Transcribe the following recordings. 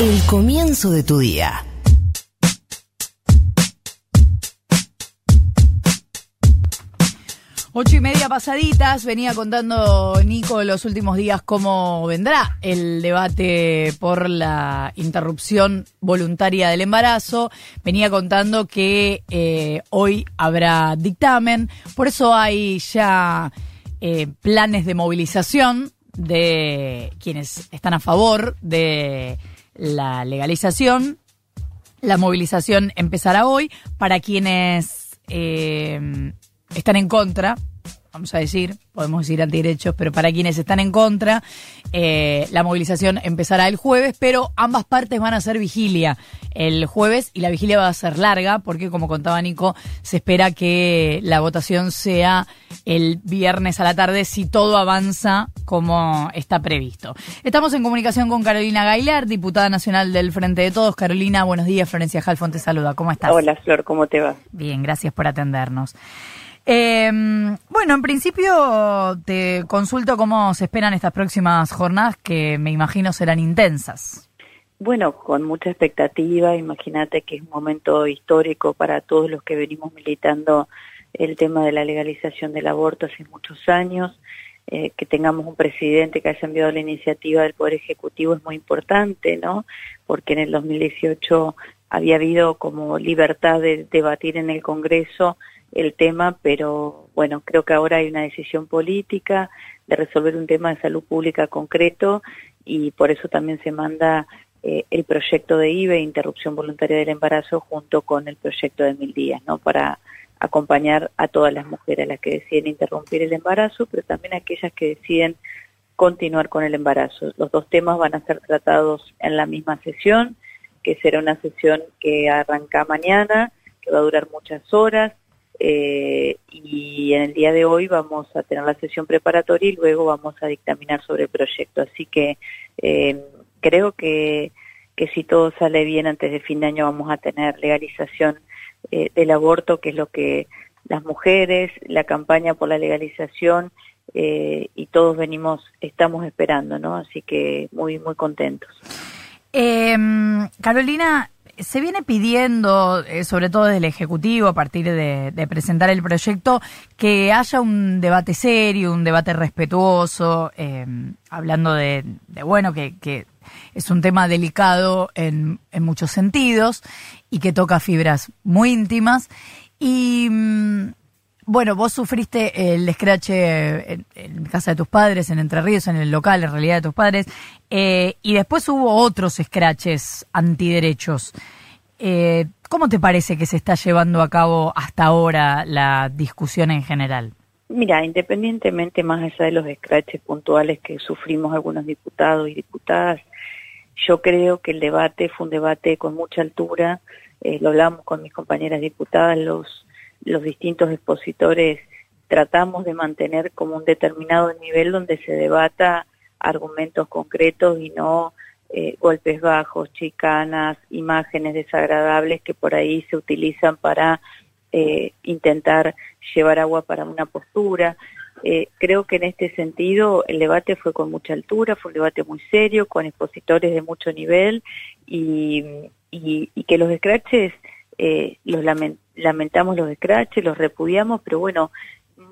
El comienzo de tu día. Ocho y media pasaditas, venía contando Nico los últimos días cómo vendrá el debate por la interrupción voluntaria del embarazo. Venía contando que eh, hoy habrá dictamen, por eso hay ya eh, planes de movilización de quienes están a favor de la legalización. La movilización empezará hoy para quienes eh, están en contra, vamos a decir, podemos decir antiderechos, pero para quienes están en contra, eh, la movilización empezará el jueves, pero ambas partes van a hacer vigilia el jueves y la vigilia va a ser larga porque, como contaba Nico, se espera que la votación sea el viernes a la tarde si todo avanza como está previsto. Estamos en comunicación con Carolina Gailar, diputada nacional del Frente de Todos. Carolina, buenos días. Florencia Jalfón te saluda. ¿Cómo estás? Hola, Flor, ¿cómo te va? Bien, gracias por atendernos. Eh, bueno, en principio te consulto cómo se esperan estas próximas jornadas que me imagino serán intensas. Bueno, con mucha expectativa, imagínate que es un momento histórico para todos los que venimos militando el tema de la legalización del aborto hace muchos años. Eh, que tengamos un presidente que haya enviado la iniciativa del Poder Ejecutivo es muy importante, ¿no? Porque en el 2018 había habido como libertad de debatir en el Congreso el tema, pero bueno, creo que ahora hay una decisión política de resolver un tema de salud pública concreto y por eso también se manda eh, el proyecto de IBE, interrupción voluntaria del embarazo, junto con el proyecto de mil días, ¿no? Para acompañar a todas las mujeres, las que deciden interrumpir el embarazo, pero también aquellas que deciden continuar con el embarazo. Los dos temas van a ser tratados en la misma sesión, que será una sesión que arranca mañana, que va a durar muchas horas, eh, y en el día de hoy vamos a tener la sesión preparatoria y luego vamos a dictaminar sobre el proyecto. Así que eh, creo que, que si todo sale bien antes de fin de año vamos a tener legalización eh, del aborto, que es lo que las mujeres, la campaña por la legalización y todos venimos, estamos esperando, ¿no? Así que muy, muy contentos. Carolina, se viene pidiendo, eh, sobre todo desde el Ejecutivo, a partir de, presentar el proyecto, que haya un debate serio, un debate respetuoso, eh, hablando de, bueno, que, es un tema delicado en, muchos sentidos y que toca fibras muy íntimas. Y. Mm, bueno, vos sufriste el escrache en, casa de tus padres, en Entre Ríos, en el local, en realidad de tus padres, eh, y después hubo otros escraches antiderechos. Eh, ¿Cómo te parece que se está llevando a cabo hasta ahora la discusión en general? Mira, independientemente más allá de los escraches puntuales que sufrimos algunos diputados y diputadas, yo creo que el debate fue un debate con mucha altura, eh, lo hablamos con mis compañeras diputadas, los los distintos expositores tratamos de mantener como un determinado nivel donde se debata argumentos concretos y no eh, golpes bajos, chicanas, imágenes desagradables que por ahí se utilizan para eh, intentar llevar agua para una postura. Eh, creo que en este sentido el debate fue con mucha altura, fue un debate muy serio, con expositores de mucho nivel y, y, y que los scratches eh, los lamentamos los escraches, los repudiamos, pero bueno,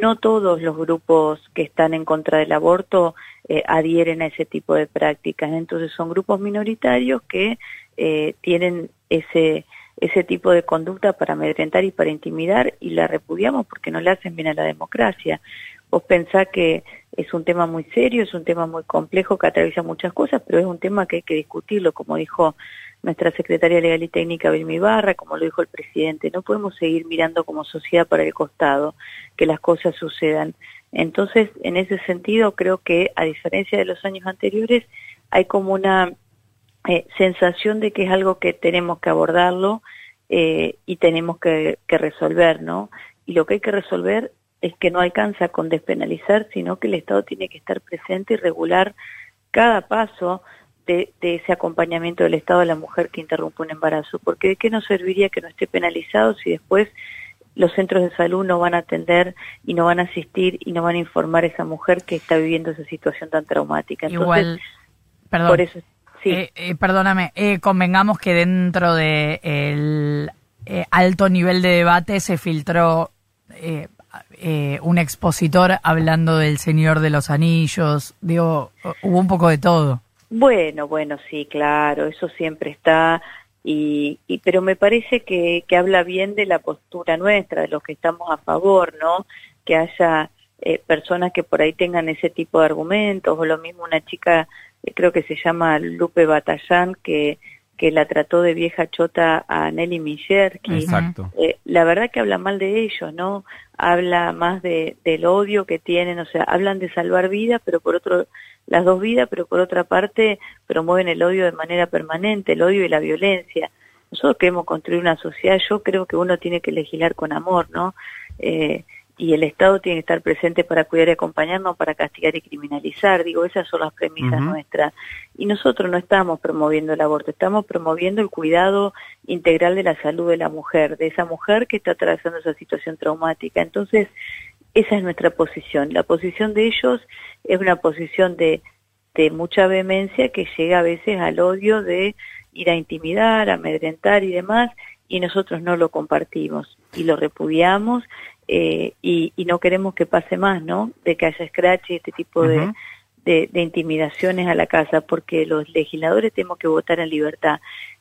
no todos los grupos que están en contra del aborto eh, adhieren a ese tipo de prácticas. Entonces son grupos minoritarios que eh, tienen ese, ese tipo de conducta para amedrentar y para intimidar y la repudiamos porque no le hacen bien a la democracia. Vos pensás que es un tema muy serio, es un tema muy complejo que atraviesa muchas cosas, pero es un tema que hay que discutirlo, como dijo nuestra secretaria legal y técnica Vilmi Barra, como lo dijo el presidente, no podemos seguir mirando como sociedad para el costado que las cosas sucedan. Entonces, en ese sentido, creo que a diferencia de los años anteriores, hay como una eh, sensación de que es algo que tenemos que abordarlo eh, y tenemos que, que resolver, ¿no? Y lo que hay que resolver es que no alcanza con despenalizar, sino que el Estado tiene que estar presente y regular cada paso de, ese acompañamiento del Estado a la mujer que interrumpe un embarazo, porque ¿de qué nos serviría que no esté penalizado si después los centros de salud no van a atender y no van a asistir y no van a informar a esa mujer que está viviendo esa situación tan traumática? Igual, perdón. Por eso, Sí. Eh, eh, perdóname, eh, convengamos que dentro de el alto nivel de debate se filtró un expositor hablando del Señor de los Anillos, digo, hubo un poco de todo. Bueno, bueno, sí, claro, eso siempre está, y, y pero me parece que, que habla bien de la postura nuestra, de los que estamos a favor, ¿no? Que haya eh, personas que por ahí tengan ese tipo de argumentos, o lo mismo una chica, eh, creo que se llama Lupe Batallán, que, que la trató de vieja chota a Nelly que eh, la verdad que habla mal de ellos, ¿no? Habla más de, del odio que tienen, o sea, hablan de salvar vidas, pero por otro, las dos vidas, pero por otra parte promueven el odio de manera permanente, el odio y la violencia. Nosotros queremos construir una sociedad, yo creo que uno tiene que legislar con amor, ¿no? Eh, y el Estado tiene que estar presente para cuidar y acompañarnos, para castigar y criminalizar. Digo, esas son las premisas nuestras. Y nosotros no estamos promoviendo el aborto, estamos promoviendo el cuidado integral de la salud de la mujer, de esa mujer que está atravesando esa situación traumática. Entonces, esa es nuestra posición. La posición de ellos es una posición de, de mucha vehemencia que llega a veces al odio de ir a intimidar, a amedrentar y demás, y nosotros no lo compartimos y lo repudiamos eh, y, no queremos que pase más, ¿no? De que haya scratch y este tipo de, de, intimidaciones a la casa, porque los legisladores tenemos que votar en libertad.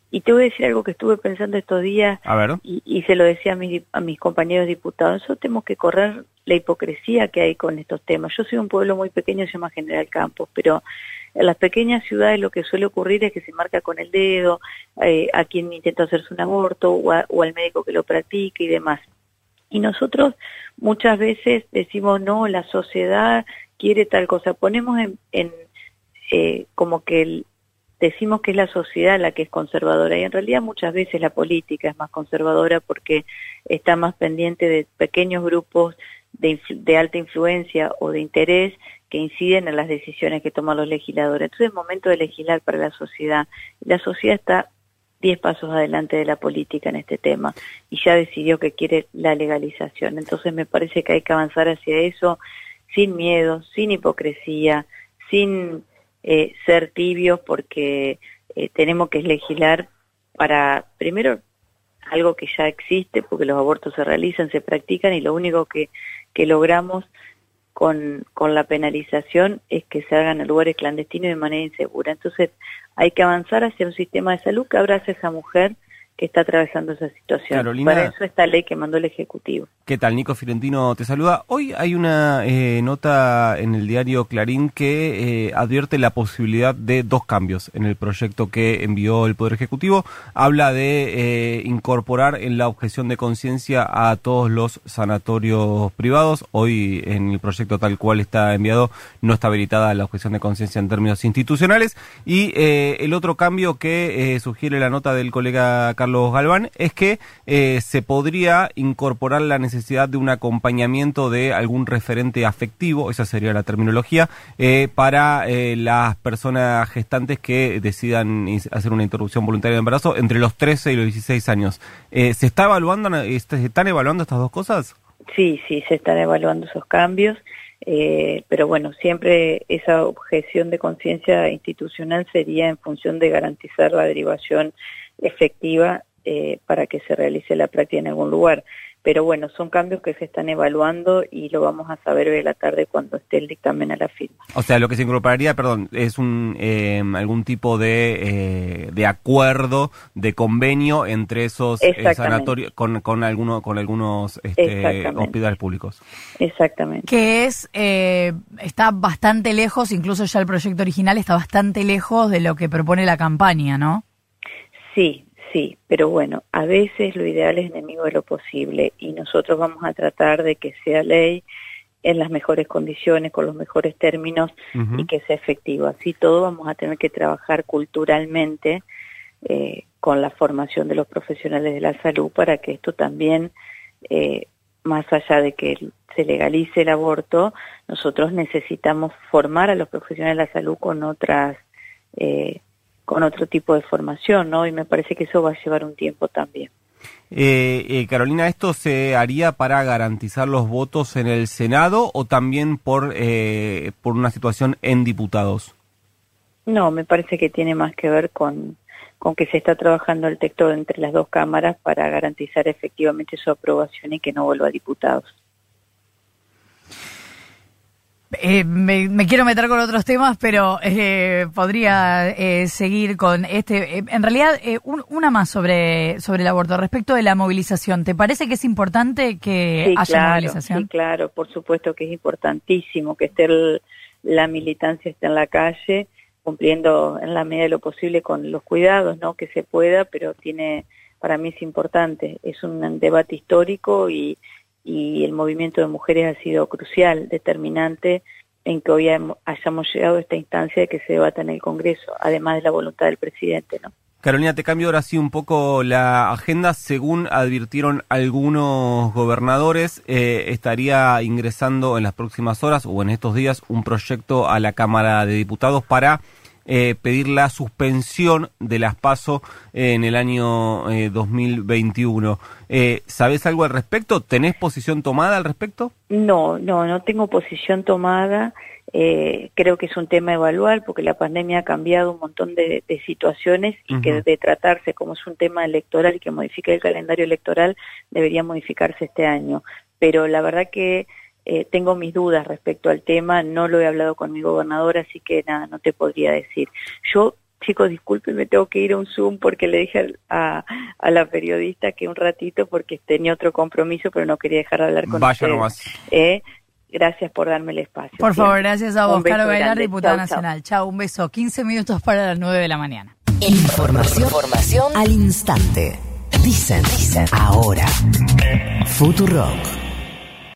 Y te voy a decir algo que estuve pensando estos días Y, se lo decía a mis, a mis compañeros diputados. Nosotros tenemos que correr la hipocresía que hay con estos temas. Yo soy un pueblo muy pequeño, se llama General Campos, pero en las pequeñas ciudades lo que suele ocurrir es que se marca con el dedo eh, a quien intenta hacerse un aborto o, o al médico que lo practica y demás. Y nosotros muchas veces decimos, no, la sociedad quiere tal cosa. Ponemos en, en eh, como que decimos que es la sociedad la que es conservadora y en realidad muchas veces la política es más conservadora porque está más pendiente de pequeños grupos de, de alta influencia o de interés que inciden en las decisiones que toman los legisladores. Entonces es momento de legislar para la sociedad. La sociedad está diez pasos adelante de la política en este tema y ya decidió que quiere la legalización. Entonces me parece que hay que avanzar hacia eso sin miedo, sin hipocresía, sin eh, ser tibios porque eh, tenemos que legislar para, primero, algo que ya existe, porque los abortos se realizan, se practican y lo único que, que logramos con, con la penalización es que se hagan en lugares clandestinos de manera insegura. Entonces hay que avanzar hacia un sistema de salud que abrace a esa mujer que está atravesando esa situación. Carolina, Para eso esta ley que mandó el Ejecutivo. ¿Qué tal? Nico Firentino te saluda. Hoy hay una eh, nota en el diario Clarín que eh, advierte la posibilidad de dos cambios en el proyecto que envió el Poder Ejecutivo. Habla de eh, incorporar en la objeción de conciencia a todos los sanatorios privados. Hoy en el proyecto tal cual está enviado no está habilitada la objeción de conciencia en términos institucionales. Y el otro cambio que sugiere la nota del colega Carlos Carlos Galván, es que eh, se podría incorporar la necesidad de un acompañamiento de algún referente afectivo, esa sería la terminología, eh, para eh, las personas gestantes que decidan hacer una interrupción voluntaria de embarazo entre los 13 y los 16 años. ¿Se está evaluando, se están evaluando estas dos cosas? Sí, sí, se están evaluando esos cambios. pero bueno, siempre esa objeción de conciencia institucional sería en función de garantizar la derivación efectiva eh, para que se realice la práctica en algún lugar. Pero bueno, son cambios que se están evaluando y lo vamos a saber hoy de la tarde cuando esté el dictamen a la firma. O sea, lo que se incorporaría, perdón, es un eh, algún tipo de, eh, de acuerdo, de convenio entre esos sanatorios con, con, alguno, con algunos este, hospitales públicos. Exactamente. Que es, está bastante lejos, incluso ya el proyecto original está bastante lejos de lo que propone la campaña, ¿no? Sí, sí, pero bueno, a veces lo ideal es enemigo de lo posible y nosotros vamos a tratar de que sea ley en las mejores condiciones, con los mejores términos y que sea efectivo. Así todo vamos a tener que trabajar culturalmente eh, con la formación de los profesionales de la salud para que esto también, eh, más allá de que se legalice el aborto, nosotros necesitamos formar a los profesionales de la salud con otras eh, con otro tipo de formación, ¿no? Y me parece que eso va a llevar un tiempo también. Eh, eh, Carolina, ¿esto se haría para garantizar los votos en el Senado o también por, eh, por una situación en diputados? No, me parece que tiene más que ver con, con que se está trabajando el texto entre las dos cámaras para garantizar efectivamente su aprobación y que no vuelva a diputados. Eh, me, quiero meter con otros temas, pero eh, podría eh, seguir con este. en realidad, una más sobre, sobre el aborto. Respecto de la movilización, ¿te parece que es importante que haya movilización? Sí, claro, por supuesto que es importantísimo que esté la militancia esté en la calle, cumpliendo en la medida de lo posible con los cuidados, ¿no? Que se pueda, pero tiene, para mí es importante. Es un debate histórico y y el movimiento de mujeres ha sido crucial, determinante en que hoy hayamos llegado a esta instancia de que se debata en el Congreso, además de la voluntad del presidente, ¿no? Carolina, te cambio ahora sí un poco la agenda. Según advirtieron algunos gobernadores, eh, estaría ingresando en las próximas horas o en estos días un proyecto a la Cámara de Diputados para eh, pedir la suspensión de las PASO en el año 2021. Eh, eh, ¿Sabes algo al respecto? ¿Tenés posición tomada al respecto? No, no, no tengo posición tomada. Eh, creo que es un tema a evaluar porque la pandemia ha cambiado un montón de, situaciones y que de tratarse como es un tema electoral y que modifique el calendario electoral debería modificarse este año. Pero la verdad que eh, tengo mis dudas respecto al tema, no lo he hablado con mi gobernador, así que nada, no te podría decir. Yo, chicos, disculpen, me tengo que ir a un Zoom porque le dije a, la periodista que un ratito porque tenía otro compromiso, pero no quería dejar de hablar con Vaya Nomás. Eh, gracias por darme el espacio. Por favor, gracias a vos, Caro Bailar, diputada nacional. Chao, un beso. 15 minutos para las 9 de la mañana. Información, Información al instante. Dicen, dicen, ahora. Futurock.